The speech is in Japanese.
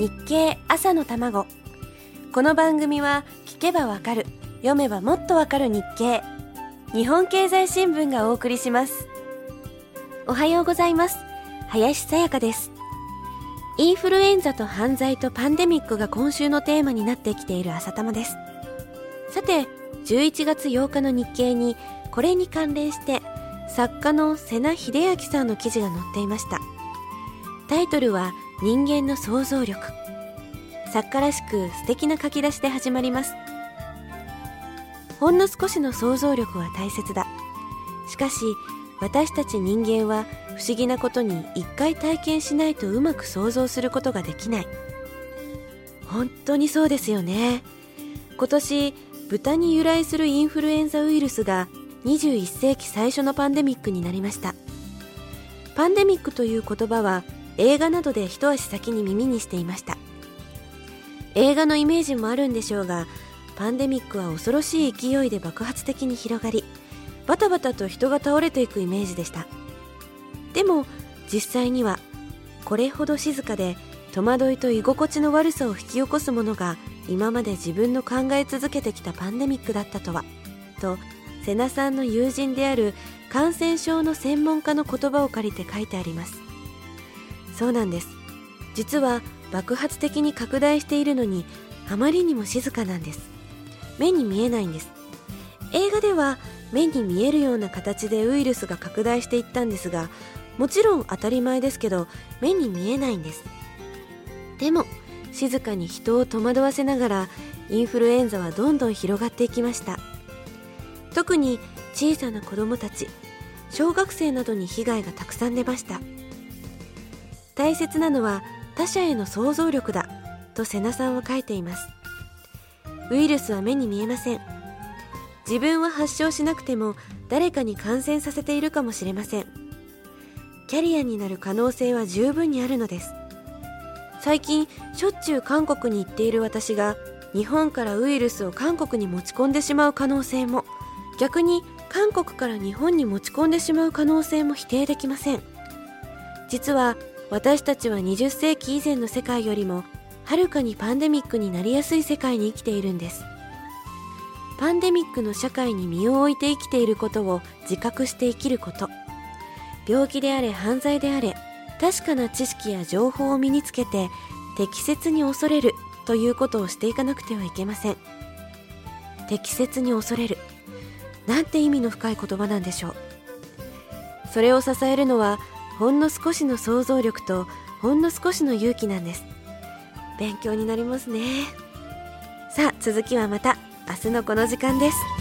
日経朝の卵。この番組は聞けばわかる読めばもっとわかる日経。日本経済新聞がお送りします。おはようございます。林さやかです。インフルエンザと犯罪とパンデミックが今週のテーマになってきている朝玉です。さて11月8日の日経にこれに関連して作家の瀬名秀明さんの記事が載っていました。タイトルは人間の想像力。作家らしく素敵な書き出しで始まります。ほんの少しの想像力は大切だ。しかし私たち人間は不思議なことに一回体験しないとうまく想像することができない。本当にそうですよね。今年豚に由来するインフルエンザウイルスが21世紀最初のパンデミックになりました。パンデミックという言葉は映画などで一足先に耳にしていました。映画のイメージもあるんでしょうがパンデミックは恐ろしい勢いで爆発的に広がりバタバタと人が倒れていくイメージでした。でも実際にはこれほど静かで戸惑いと居心地の悪さを引き起こすものが今まで自分の考え続けてきたパンデミックだったとはと瀬名さんの友人である感染症の専門家の言葉を借りて書いてあります。そうなんです。実は爆発的に拡大しているのにあまりにも静かなんです。目に見えないんです。映画では目に見えるような形でウイルスが拡大していったんですがもちろん当たり前ですけど目に見えないんです。でも静かに人を戸惑わせながらインフルエンザはどんどん広がっていきました。特に小さな子供たち小学生などに被害がたくさん出ました。大切なのは他者への想像力だと瀬名さんは書いています。ウイルスは目に見えません。自分は発症しなくても誰かに感染させているかもしれません。キャリアになる可能性は十分にあるのです。最近しょっちゅう韓国に行っている私が日本からウイルスを韓国に持ち込んでしまう可能性も逆に韓国から日本に持ち込んでしまう可能性も否定できません。実は私たちは20世紀以前の世界よりもはるかにパンデミックになりやすい世界に生きているんです。パンデミックの社会に身を置いて生きていることを自覚して生きること。病気であれ犯罪であれ確かな知識や情報を身につけて適切に恐れるということをしていかなくてはいけません。適切に恐れる。なんて意味の深い言葉なんでしょう。それを支えるのはほんの少しの想像力とほんの少しの勇気なんです。勉強になりますね。さあ続きはまた明日のこの時間です。